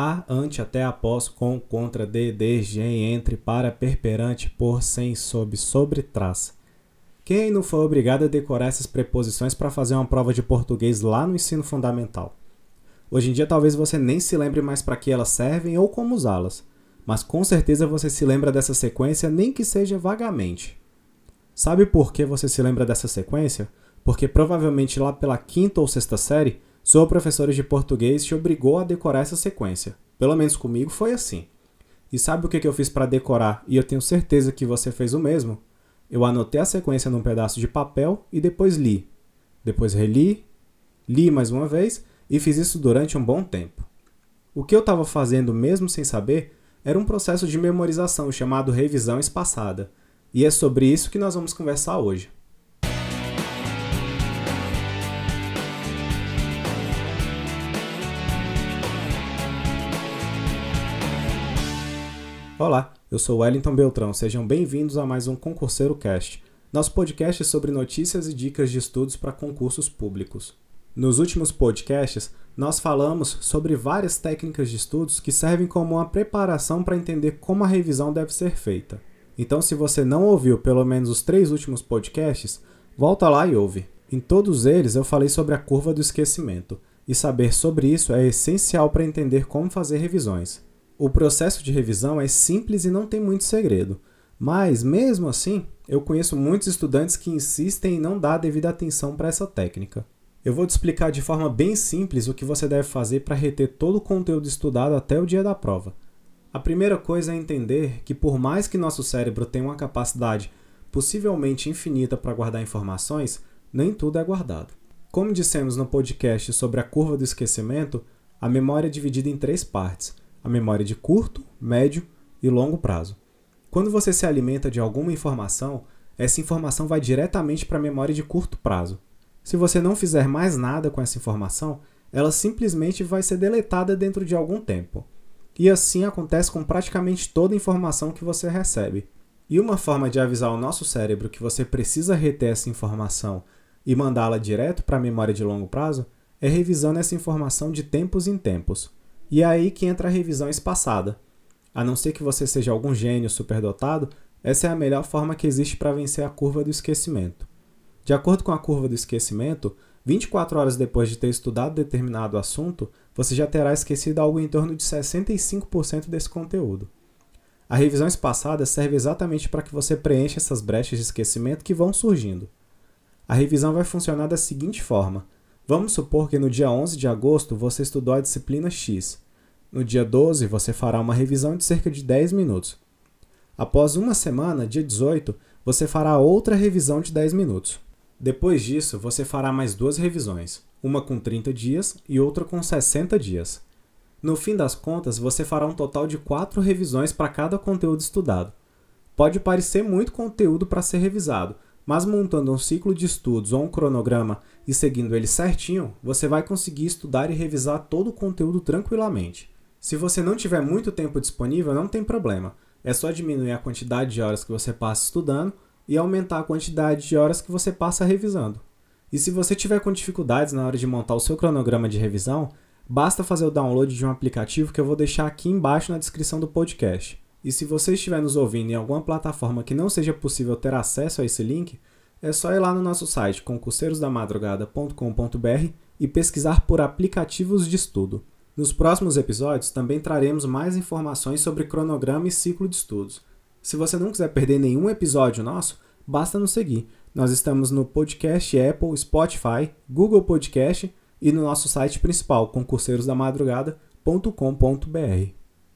a, ante, até, após, com, contra, de, desde, em, entre, para, per, perante, por, sem, sob, sobre, trás. Quem não foi obrigado a decorar essas preposições para fazer uma prova de português lá no ensino fundamental? Hoje em dia talvez você nem se lembre mais para que elas servem ou como usá-las, mas com certeza você se lembra dessa sequência nem que seja vagamente. Sabe por que você se lembra dessa sequência? Porque provavelmente lá pela quinta ou sexta série sua professora de português te obrigou a decorar essa sequência. Pelo menos comigo foi assim. E sabe o que eu fiz para decorar e eu tenho certeza que você fez o mesmo? Eu anotei a sequência num pedaço de papel e depois li. Depois reli, li mais uma vez e fiz isso durante um bom tempo. O que eu estava fazendo mesmo sem saber era um processo de memorização chamado revisão espaçada. E é sobre isso que nós vamos conversar hoje. Olá, eu sou Wellington Beltrão. Sejam bem-vindos a mais um Concurseiro Cast, nosso podcast sobre notícias e dicas de estudos para concursos públicos. Nos últimos podcasts, nós falamos sobre várias técnicas de estudos que servem como uma preparação para entender como a revisão deve ser feita. Então, se você não ouviu pelo menos os três últimos podcasts, volta lá e ouve. Em todos eles eu falei sobre a curva do esquecimento, e saber sobre isso é essencial para entender como fazer revisões. O processo de revisão é simples e não tem muito segredo, mas, mesmo assim, eu conheço muitos estudantes que insistem em não dar a devida atenção para essa técnica. Eu vou te explicar de forma bem simples o que você deve fazer para reter todo o conteúdo estudado até o dia da prova. A primeira coisa é entender que, por mais que nosso cérebro tenha uma capacidade possivelmente infinita para guardar informações, nem tudo é guardado. Como dissemos no podcast sobre a curva do esquecimento, a memória é dividida em três partes a memória de curto, médio e longo prazo. Quando você se alimenta de alguma informação, essa informação vai diretamente para a memória de curto prazo. Se você não fizer mais nada com essa informação, ela simplesmente vai ser deletada dentro de algum tempo. E assim acontece com praticamente toda informação que você recebe. E uma forma de avisar o nosso cérebro que você precisa reter essa informação e mandá-la direto para a memória de longo prazo é revisando essa informação de tempos em tempos. E é aí que entra a revisão espaçada. A não ser que você seja algum gênio superdotado, essa é a melhor forma que existe para vencer a curva do esquecimento. De acordo com a curva do esquecimento, 24 horas depois de ter estudado determinado assunto, você já terá esquecido algo em torno de 65% desse conteúdo. A revisão espaçada serve exatamente para que você preencha essas brechas de esquecimento que vão surgindo. A revisão vai funcionar da seguinte forma: Vamos supor que no dia 11 de agosto você estudou a disciplina X. No dia 12 você fará uma revisão de cerca de 10 minutos. Após uma semana, dia 18, você fará outra revisão de 10 minutos. Depois disso, você fará mais duas revisões, uma com 30 dias e outra com 60 dias. No fim das contas, você fará um total de quatro revisões para cada conteúdo estudado. Pode parecer muito conteúdo para ser revisado, mas montando um ciclo de estudos ou um cronograma e seguindo ele certinho, você vai conseguir estudar e revisar todo o conteúdo tranquilamente. Se você não tiver muito tempo disponível, não tem problema. É só diminuir a quantidade de horas que você passa estudando e aumentar a quantidade de horas que você passa revisando. E se você tiver com dificuldades na hora de montar o seu cronograma de revisão, basta fazer o download de um aplicativo que eu vou deixar aqui embaixo na descrição do podcast. E se você estiver nos ouvindo em alguma plataforma que não seja possível ter acesso a esse link, é só ir lá no nosso site concurseiros-da-madrugada.com.br e pesquisar por aplicativos de estudo. Nos próximos episódios também traremos mais informações sobre cronograma e ciclo de estudos. Se você não quiser perder nenhum episódio nosso, basta nos seguir. Nós estamos no podcast Apple, Spotify, Google Podcast e no nosso site principal, concurseiros-da-madrugada.com.br.